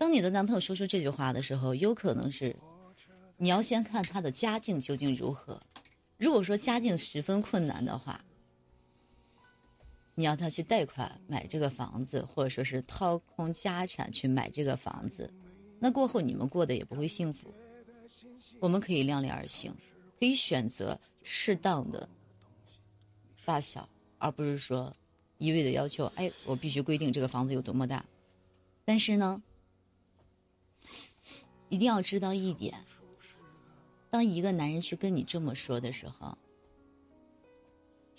当你的男朋友说出这句话的时候，有可能是你要先看他的家境究竟如何。如果说家境十分困难的话，你要他去贷款买这个房子，或者说是掏空家产去买这个房子，那过后你们过得也不会幸福。我们可以量力而行，可以选择适当的大小，而不是说一味的要求。哎，我必须规定这个房子有多么大。但是呢，一定要知道一点。当一个男人去跟你这么说的时候，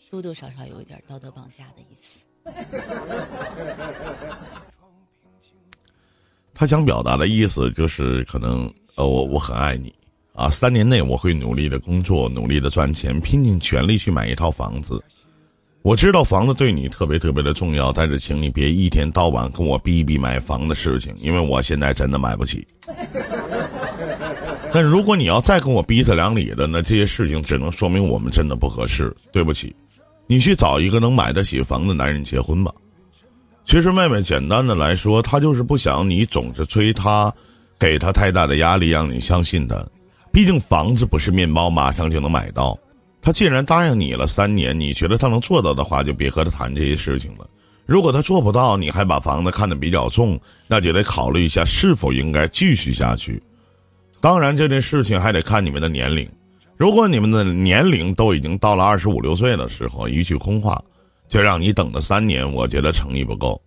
多多少少有一点道德绑架的意思。他想表达的意思就是，可能呃，我我很爱你啊，三年内我会努力的工作，努力的赚钱，拼尽全力去买一套房子。我知道房子对你特别特别的重要，但是请你别一天到晚跟我逼逼买房的事情，因为我现在真的买不起。但如果你要再跟我逼他两里的，那这些事情只能说明我们真的不合适。对不起，你去找一个能买得起房的男人结婚吧。其实妹妹，简单的来说，她就是不想你总是催她，给她太大的压力，让你相信她。毕竟房子不是面包，马上就能买到。他既然答应你了三年，你觉得他能做到的话，就别和他谈这些事情了。如果他做不到，你还把房子看得比较重，那就得考虑一下是否应该继续下去。当然，这件事情还得看你们的年龄。如果你们的年龄都已经到了二十五六岁的时候，一句空话就让你等了三年，我觉得诚意不够。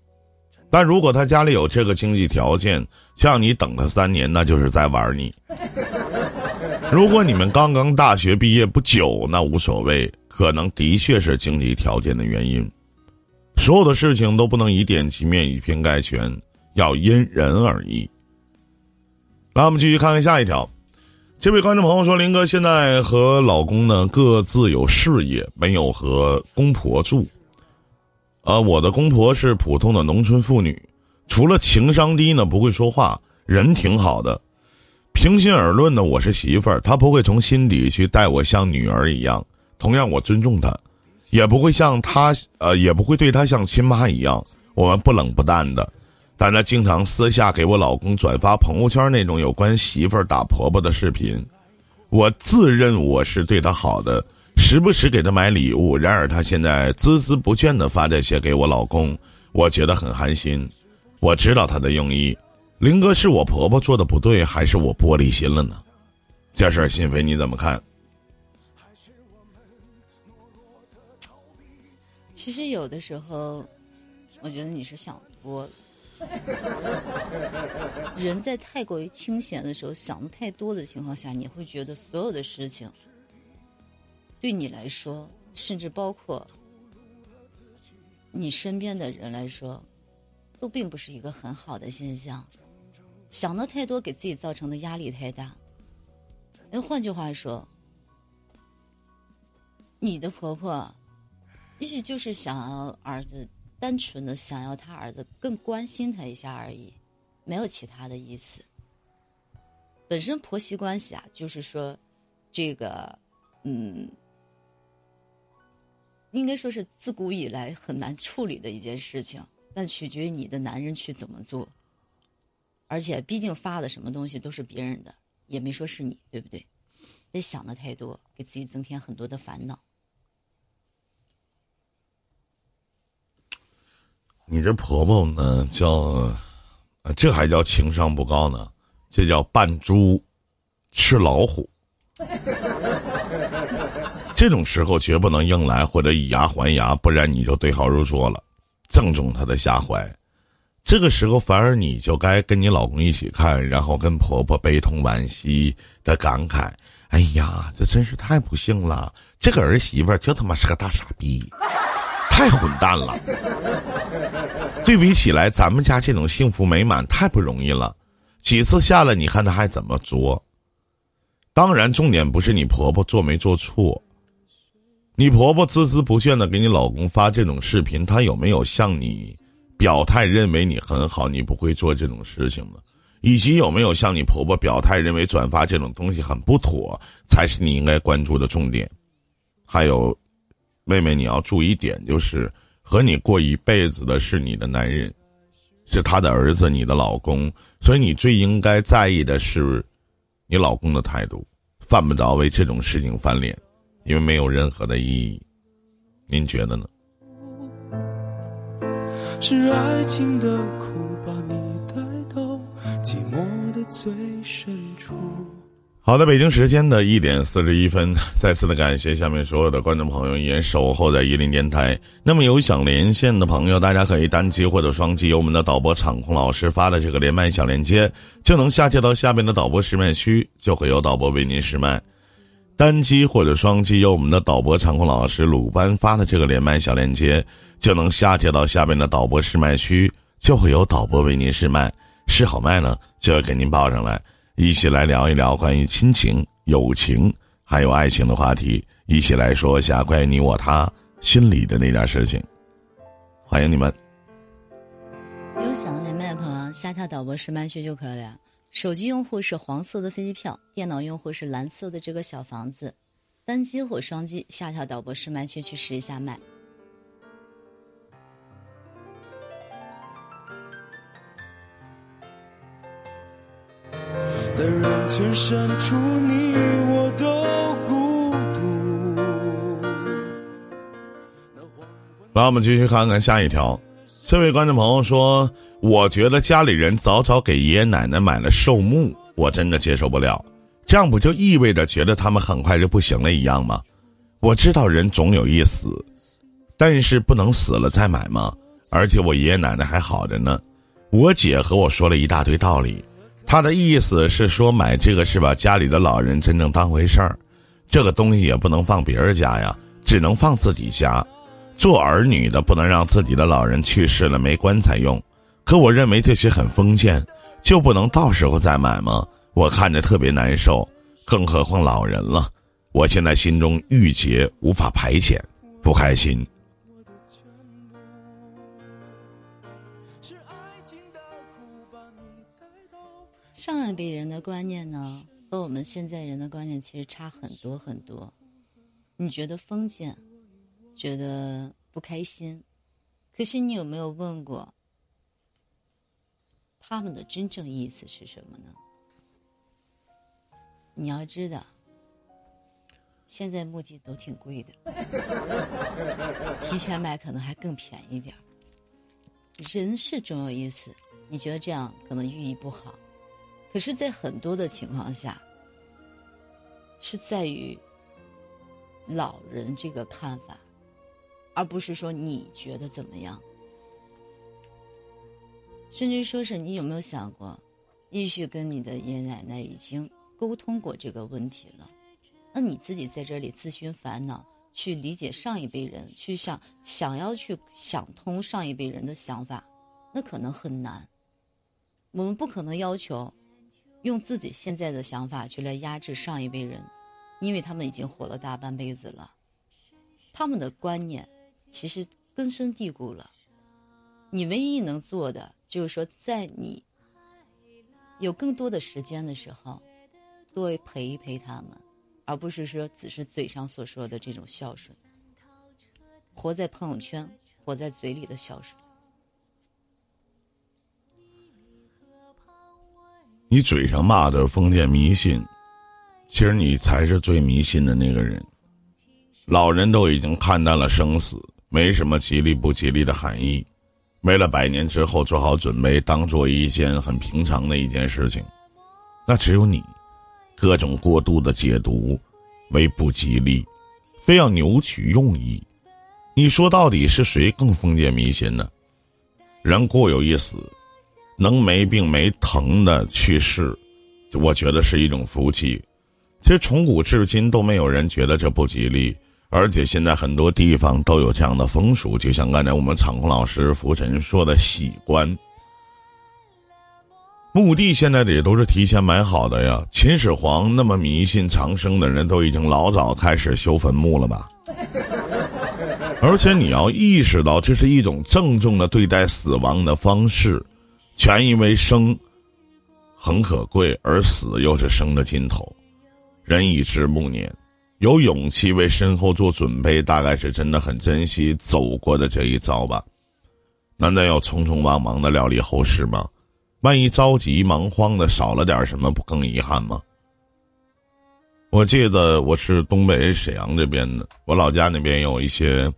但如果他家里有这个经济条件，让你等他三年，那就是在玩你。如果你们刚刚大学毕业不久，那无所谓，可能的确是经济条件的原因。所有的事情都不能以点及面，以偏概全，要因人而异。来，我们继续看看下一条。这位观众朋友说：“林哥现在和老公呢各自有事业，没有和公婆住。呃，我的公婆是普通的农村妇女，除了情商低呢，不会说话，人挺好的。平心而论呢，我是媳妇儿，她不会从心底去待我像女儿一样。同样，我尊重她，也不会像她呃，也不会对她像亲妈一样。我们不冷不淡的。”但他经常私下给我老公转发朋友圈那种有关媳妇儿打婆婆的视频，我自认我是对她好的，时不时给她买礼物。然而她现在孜孜不倦的发这些给我老公，我觉得很寒心。我知道他的用意，林哥是我婆婆做的不对，还是我玻璃心了呢？这事儿心扉你怎么看？其实有的时候，我觉得你是想多了。人在太过于清闲的时候，想的太多的情况下，你会觉得所有的事情对你来说，甚至包括你身边的人来说，都并不是一个很好的现象。想的太多，给自己造成的压力太大。那换句话说，你的婆婆也许就是想要儿子。单纯的想要他儿子更关心他一下而已，没有其他的意思。本身婆媳关系啊，就是说，这个，嗯，应该说是自古以来很难处理的一件事情，但取决于你的男人去怎么做。而且，毕竟发的什么东西都是别人的，也没说是你，对不对？别想的太多，给自己增添很多的烦恼。你这婆婆呢，叫，这还叫情商不高呢？这叫扮猪，吃老虎。这种时候绝不能硬来或者以牙还牙，不然你就对号入座了，正中她的下怀。这个时候反而你就该跟你老公一起看，然后跟婆婆悲痛惋惜的感慨：“哎呀，这真是太不幸了，这个儿媳妇就他妈是个大傻逼。”太混蛋了！对比起来，咱们家这种幸福美满太不容易了。几次下来，你看他还怎么作？当然，重点不是你婆婆做没做错。你婆婆孜孜不倦的给你老公发这种视频，她有没有向你表态，认为你很好，你不会做这种事情呢？以及有没有向你婆婆表态，认为转发这种东西很不妥，才是你应该关注的重点？还有。妹妹，你要注意点，就是和你过一辈子的是你的男人，是他的儿子，你的老公，所以你最应该在意的是你老公的态度，犯不着为这种事情翻脸，因为没有任何的意义。您觉得呢？是爱情的苦把你带到寂寞的最深处。好的，北京时间的一点四十一分，再次的感谢下面所有的观众朋友依然守候在伊林电台。那么有想连线的朋友，大家可以单击或者双击由我们的导播场控老师发的这个连麦小链接，就能下接到下面的导播试麦区，就会有导播为您试麦。单击或者双击由我们的导播场控老师鲁班发的这个连麦小链接，就能下接到下面的导播试麦区，就会有导播为您试麦。试好麦呢，就要给您报上来。一起来聊一聊关于亲情、友情还有爱情的话题，一起来说一下关于你我他心里的那点事情。欢迎你们！有想要连麦的朋友，下跳导播试麦区就可以了。手机用户是黄色的飞机票，电脑用户是蓝色的这个小房子。单击或双击下跳导播试麦区去试一下麦。在人群深处，你我都孤独。来，我们继续看看下一条。这位观众朋友说：“我觉得家里人早早给爷爷奶奶买了寿木，我真的接受不了。这样不就意味着觉得他们很快就不行了一样吗？我知道人总有一死，但是不能死了再买吗？而且我爷爷奶奶还好着呢。我姐和我说了一大堆道理。”他的意思是说，买这个是把家里的老人真正当回事儿，这个东西也不能放别人家呀，只能放自己家。做儿女的不能让自己的老人去世了没棺材用。可我认为这些很封建，就不能到时候再买吗？我看着特别难受，更何况老人了。我现在心中郁结，无法排遣，不开心。上一辈人的观念呢，和我们现在人的观念其实差很多很多。你觉得封建，觉得不开心，可是你有没有问过，他们的真正意思是什么呢？你要知道，现在木屐都挺贵的，提前买可能还更便宜点儿。人是总有意思，你觉得这样可能寓意不好。可是，在很多的情况下，是在于老人这个看法，而不是说你觉得怎么样。甚至说是你有没有想过，也许跟你的爷爷奶奶已经沟通过这个问题了，那你自己在这里自寻烦恼，去理解上一辈人，去想想要去想通上一辈人的想法，那可能很难。我们不可能要求。用自己现在的想法去来压制上一辈人，因为他们已经活了大半辈子了，他们的观念其实根深蒂固了。你唯一能做的就是说，在你有更多的时间的时候，多陪一陪他们，而不是说只是嘴上所说的这种孝顺，活在朋友圈，活在嘴里的孝顺。你嘴上骂的封建迷信，其实你才是最迷信的那个人。老人都已经看淡了生死，没什么吉利不吉利的含义，为了百年之后做好准备，当做一件很平常的一件事情。那只有你，各种过度的解读为不吉利，非要扭曲用意。你说到底是谁更封建迷信呢？人固有一死。能没病没疼的去世，我觉得是一种福气。其实从古至今都没有人觉得这不吉利，而且现在很多地方都有这样的风俗。就像刚才我们场控老师浮尘说的，喜棺墓地现在的也都是提前买好的呀。秦始皇那么迷信长生的人，都已经老早开始修坟墓了吧？而且你要意识到，这是一种郑重的对待死亡的方式。全因为生很可贵，而死又是生的尽头。人已至暮年，有勇气为身后做准备，大概是真的很珍惜走过的这一遭吧。难道要匆匆忙忙的料理后事吗？万一着急忙慌的少了点什么，不更遗憾吗？我记得我是东北沈阳这边的，我老家那边有一些，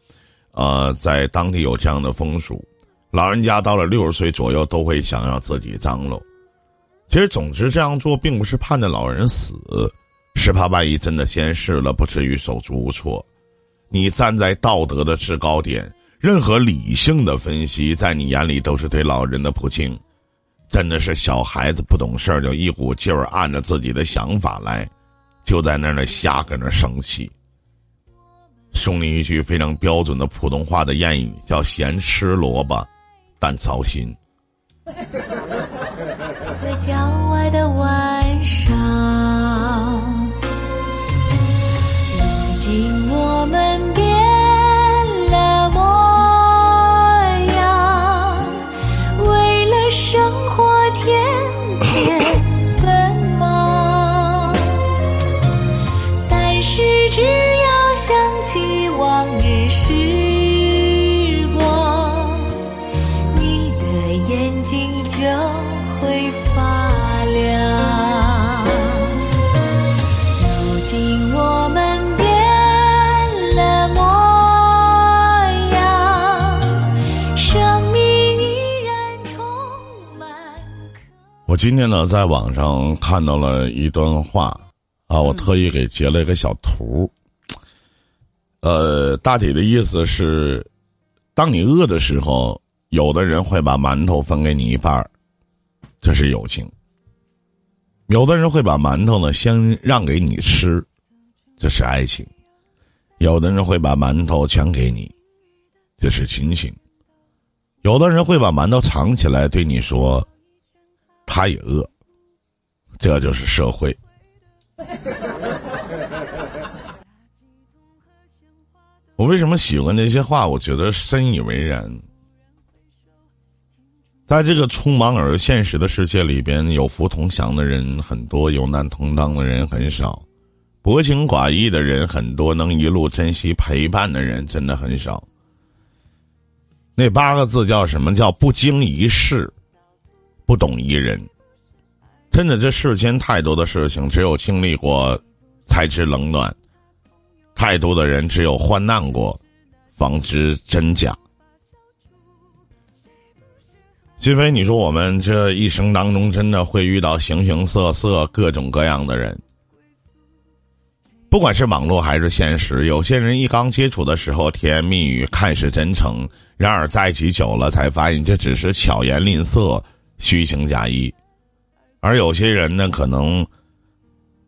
呃，在当地有这样的风俗，老人家到了六十岁左右都会想要自己张罗。其实，总之这样做并不是盼着老人死，是怕万一真的仙逝了，不至于手足无措。你站在道德的制高点，任何理性的分析，在你眼里都是对老人的不敬。真的是小孩子不懂事儿，就一股劲儿按着自己的想法来，就在那儿瞎搁那生气。送你一句非常标准的普通话的谚语，叫“咸吃萝卜，但操心”。郊外的晚上，如今我今天呢，在网上看到了一段话，啊，我特意给截了一个小图。呃，大体的意思是，当你饿的时候，有的人会把馒头分给你一半儿，这是友情；有的人会把馒头呢先让给你吃，这是爱情；有的人会把馒头全给你，这是亲情；有的人会把馒头藏起来，对你说。他也饿，这就是社会。我为什么喜欢这些话？我觉得深以为然。在这个匆忙而现实的世界里边，有福同享的人很多，有难同当的人很少，薄情寡义的人很多，能一路珍惜陪伴的人真的很少。那八个字叫什么？叫不经一事，不懂一人。真的，这世间太多的事情，只有经历过，才知冷暖；太多的人，只有患难过，方知真假。金飞，你说我们这一生当中，真的会遇到形形色色、各种各样的人，不管是网络还是现实。有些人一刚接触的时候，甜言蜜语，看似真诚，然而在一起久了，才发现这只是巧言令色、虚情假意。而有些人呢，可能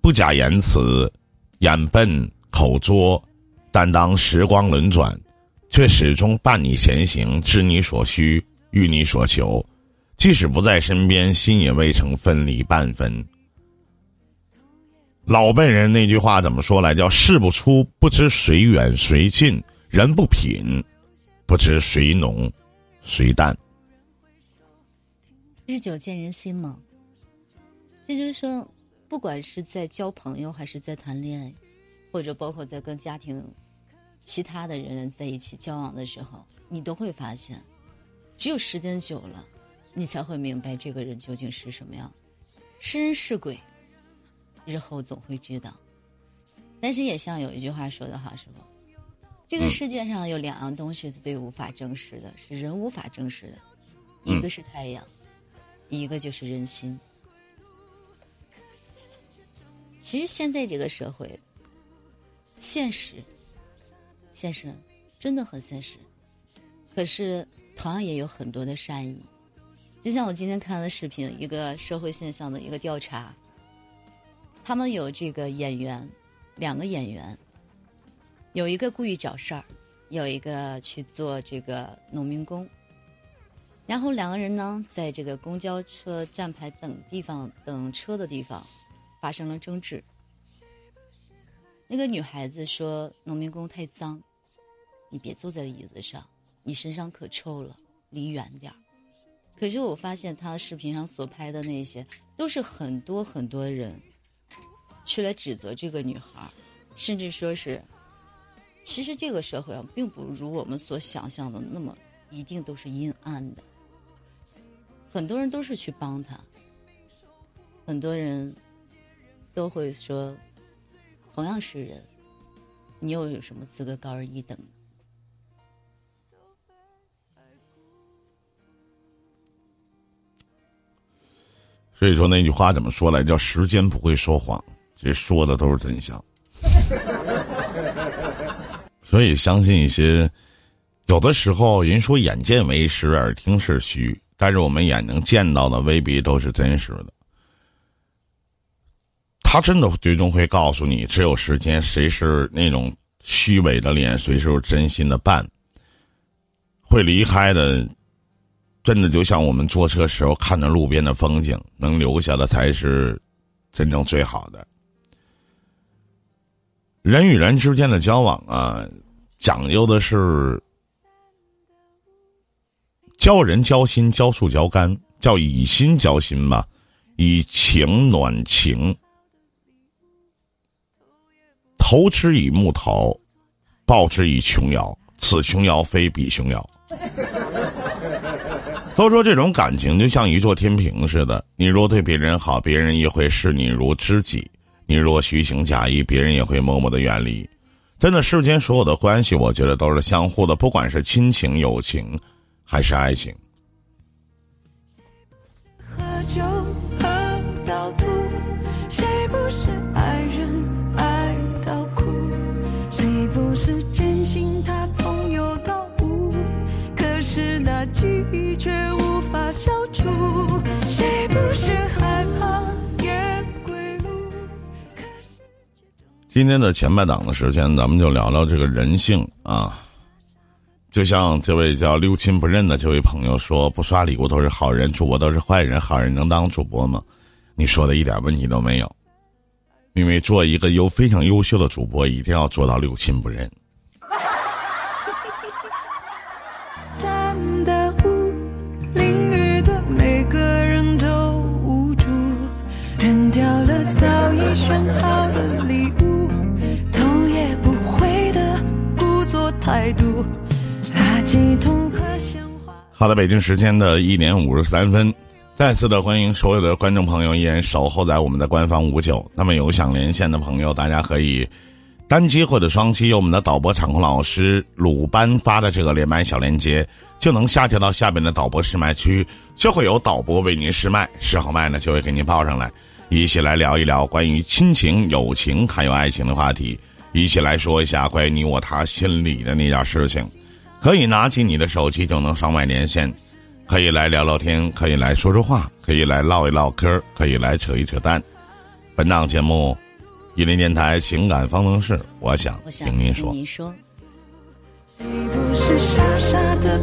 不假言辞，眼笨口拙，但当时光轮转，却始终伴你前行，知你所需，欲你所求。即使不在身边，心也未曾分离半分。老辈人那句话怎么说来？叫“事不出，不知谁远谁近；人不品，不知谁浓谁淡。”日久见人心嘛。这就是说，不管是在交朋友，还是在谈恋爱，或者包括在跟家庭其他的人在一起交往的时候，你都会发现，只有时间久了，你才会明白这个人究竟是什么样。是人是鬼，日后总会知道。但是也像有一句话说的好，是不，这个世界上有两样东西是最无法证实的，是人无法证实的，一个是太阳，一个就是人心。其实现在这个社会，现实，现实，真的很现实。可是同样也有很多的善意。就像我今天看的视频，一个社会现象的一个调查。他们有这个演员，两个演员，有一个故意找事儿，有一个去做这个农民工。然后两个人呢，在这个公交车站牌等地方等车的地方。发生了争执。那个女孩子说：“农民工太脏，你别坐在椅子上，你身上可臭了，离远点儿。”可是我发现他视频上所拍的那些，都是很多很多人去来指责这个女孩，甚至说是，其实这个社会啊，并不如我们所想象的那么一定都是阴暗的。很多人都是去帮他，很多人都会说，同样是人，你又有什么资格高人一等？所以说那句话怎么说来？叫时间不会说谎，这说的都是真相。所以相信一些，有的时候人说眼见为实，耳听是虚，但是我们眼睛见到的未必都是真实的。他真的最终会告诉你，只有时间，谁是那种虚伪的脸，谁是真心的伴。会离开的，真的就像我们坐车时候看着路边的风景，能留下的才是真正最好的。人与人之间的交往啊，讲究的是交人交心，交树交肝，叫以心交心吧，以情暖情。投之以木头，报之以琼瑶。此琼瑶非彼琼瑶。都说这种感情就像一座天平似的，你若对别人好，别人也会视你如知己；你若虚情假意，别人也会默默的远离。真的，世间所有的关系，我觉得都是相互的，不管是亲情、友情，还是爱情。喝酒喝到吐，谁不是爱人爱到哭？谁不是坚信他从有到无？可是那记忆却无法消除。谁不是害怕夜归路？可是今天的前半档的时间，咱们就聊聊这个人性啊。就像这位叫六亲不认的这位朋友说：“不刷礼物都是好人，主播都是坏人，好人能当主播吗？”你说的一点问题都没有，因为做一个优非常优秀的主播，一定要做到六亲不认。好的，北京时间的一点五十三分，再次的欢迎所有的观众朋友依然守候在我们的官方五九。那么有想连线的朋友，大家可以单击或者双击我们的导播场控老师鲁班发的这个连麦小链接，就能下调到下边的导播试麦区，就会有导播为您试麦，试好麦呢就会给您报上来，一起来聊一聊关于亲情、友情还有爱情的话题，一起来说一下关于你我他心里的那点事情。可以拿起你的手机就能上麦连线，可以来聊聊天，可以来说说话，可以来唠一唠嗑，可以来扯一扯淡。本档节目，一林电台情感方程式，我想听您说。你说，谁不是傻傻的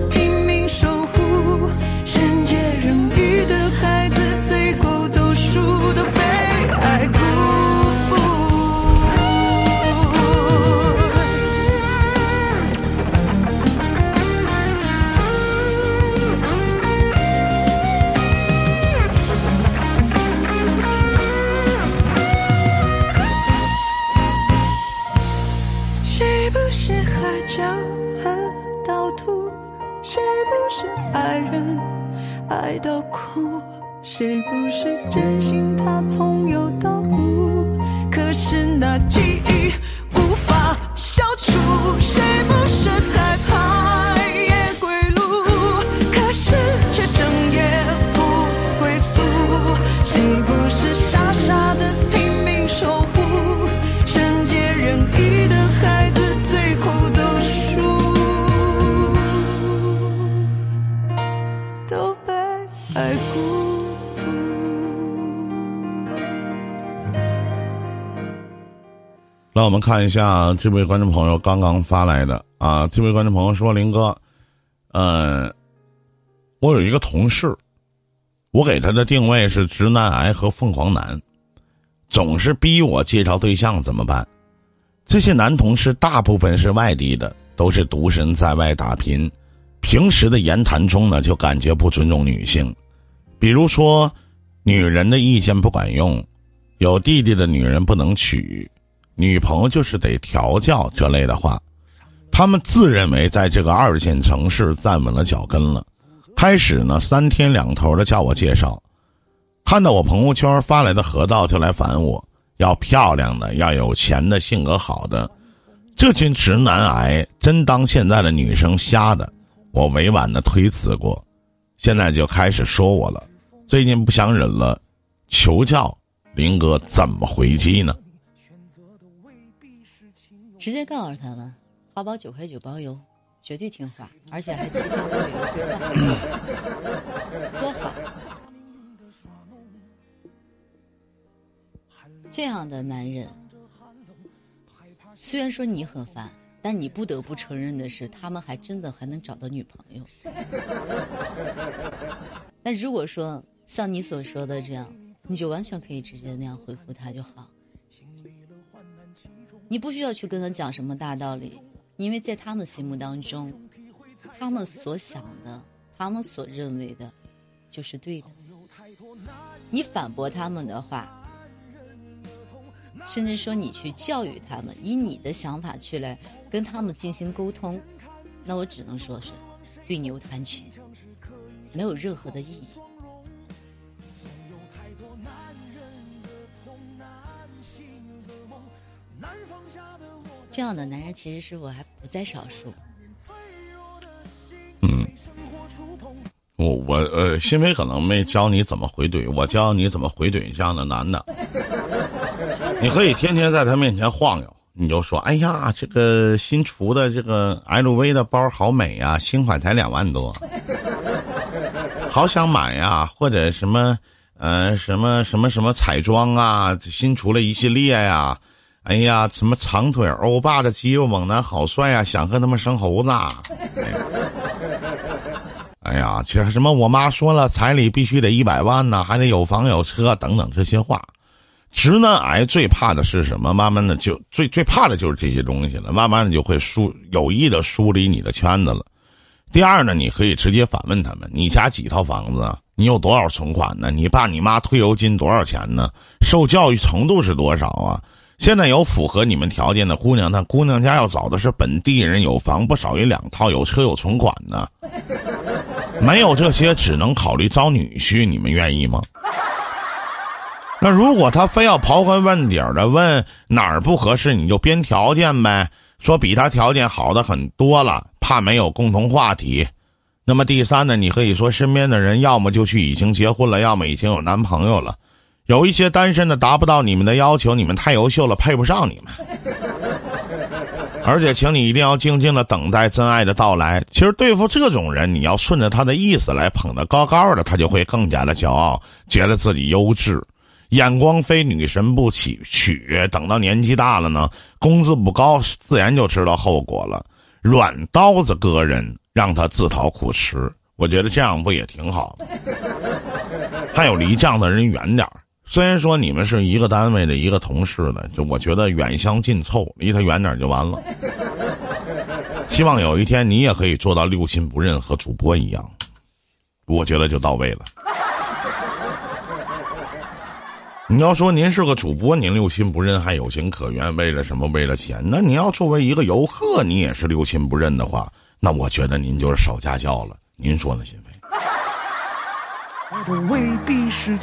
我们看一下这位观众朋友刚刚发来的啊，这位观众朋友说：“林哥，呃，我有一个同事，我给他的定位是直男癌和凤凰男，总是逼我介绍对象，怎么办？这些男同事大部分是外地的，都是独身在外打拼，平时的言谈中呢，就感觉不尊重女性，比如说，女人的意见不管用，有弟弟的女人不能娶。”女朋友就是得调教这类的话，他们自认为在这个二线城市站稳了脚跟了，开始呢三天两头的叫我介绍，看到我朋友圈发来的河道就来烦我，要漂亮的，要有钱的，性格好的。这群直男癌真当现在的女生瞎的，我委婉的推辞过，现在就开始说我了，最近不想忍了，求教林哥怎么回击呢？直接告诉他们。淘宝九块九包邮，绝对听话，而且还七天无理由退换，多好！这样的男人，虽然说你很烦，但你不得不承认的是，他们还真的还能找到女朋友。但如果说像你所说的这样，你就完全可以直接那样回复他就好，你不需要去跟他讲什么大道理。因为在他们心目当中，他们所想的，他们所认为的，就是对的。你反驳他们的话，甚至说你去教育他们，以你的想法去来跟他们进行沟通，那我只能说是对牛弹琴，没有任何的意义。这样的男人其实是我还不在少数。嗯，我我呃，新飞可能没教你怎么回怼，我教你怎么回怼这样的男的。你可以天天在他面前晃悠，你就说：“哎呀，这个新出的这个 LV 的包好美呀，新款才两万多，好想买呀！”或者什么呃什么什么什么彩妆啊，新出了一系列呀。哎呀，什么长腿欧巴的肌肉猛男好帅啊！想和他们生猴子。哎呀，这什么？我妈说了，彩礼必须得一百万呢，还得有房有车等等这些话。直男癌最怕的是什么？慢慢的就最最怕的就是这些东西了。慢慢的就会疏有意的疏离你的圈子了。第二呢，你可以直接反问他们：你家几套房子？你有多少存款呢？你爸你妈退休金多少钱呢？受教育程度是多少啊？现在有符合你们条件的姑娘，那姑娘家要找的是本地人，有房不少于两套，有车有存款的。没有这些，只能考虑招女婿，你们愿意吗？那如果他非要刨根问底儿的问哪儿不合适，你就编条件呗，说比他条件好的很多了，怕没有共同话题。那么第三呢，你可以说身边的人要么就去已经结婚了，要么已经有男朋友了。有一些单身的达不到你们的要求，你们太优秀了，配不上你们。而且，请你一定要静静的等待真爱的到来。其实，对付这种人，你要顺着他的意思来捧得高高的，他就会更加的骄傲，觉得自己优质。眼光非女神不娶，娶等到年纪大了呢，工资不高，自然就知道后果了。软刀子割人，让他自讨苦吃。我觉得这样不也挺好？还有离这样的人远点儿。虽然说你们是一个单位的一个同事的，就我觉得远香近臭，离他远点就完了。希望有一天你也可以做到六亲不认，和主播一样，我觉得就到位了。你要说您是个主播，您六亲不认还有情可原，为了什么？为了钱？那你要作为一个游客，你也是六亲不认的话，那我觉得您就是少家教了。您说呢，心飞？未必是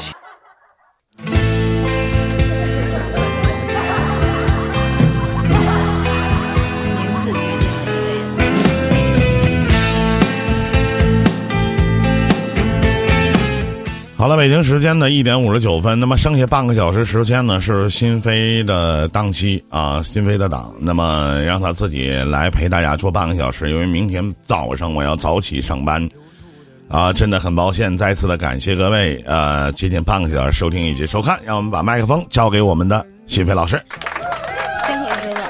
好了，北京时间的一点五十九分，那么剩下半个小时时间呢，是新飞的档期啊，新飞的档，那么让他自己来陪大家做半个小时，因为明天早上我要早起上班，啊，真的很抱歉，再次的感谢各位，呃，接近半个小时收听以及收看，让我们把麦克风交给我们的新飞老师，辛苦师傅，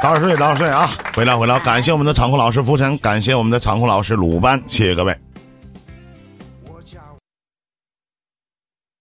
早点睡，早点睡啊，回来回来，感谢我们的场控老师浮尘，感谢我们的场控老师鲁班，谢谢各位。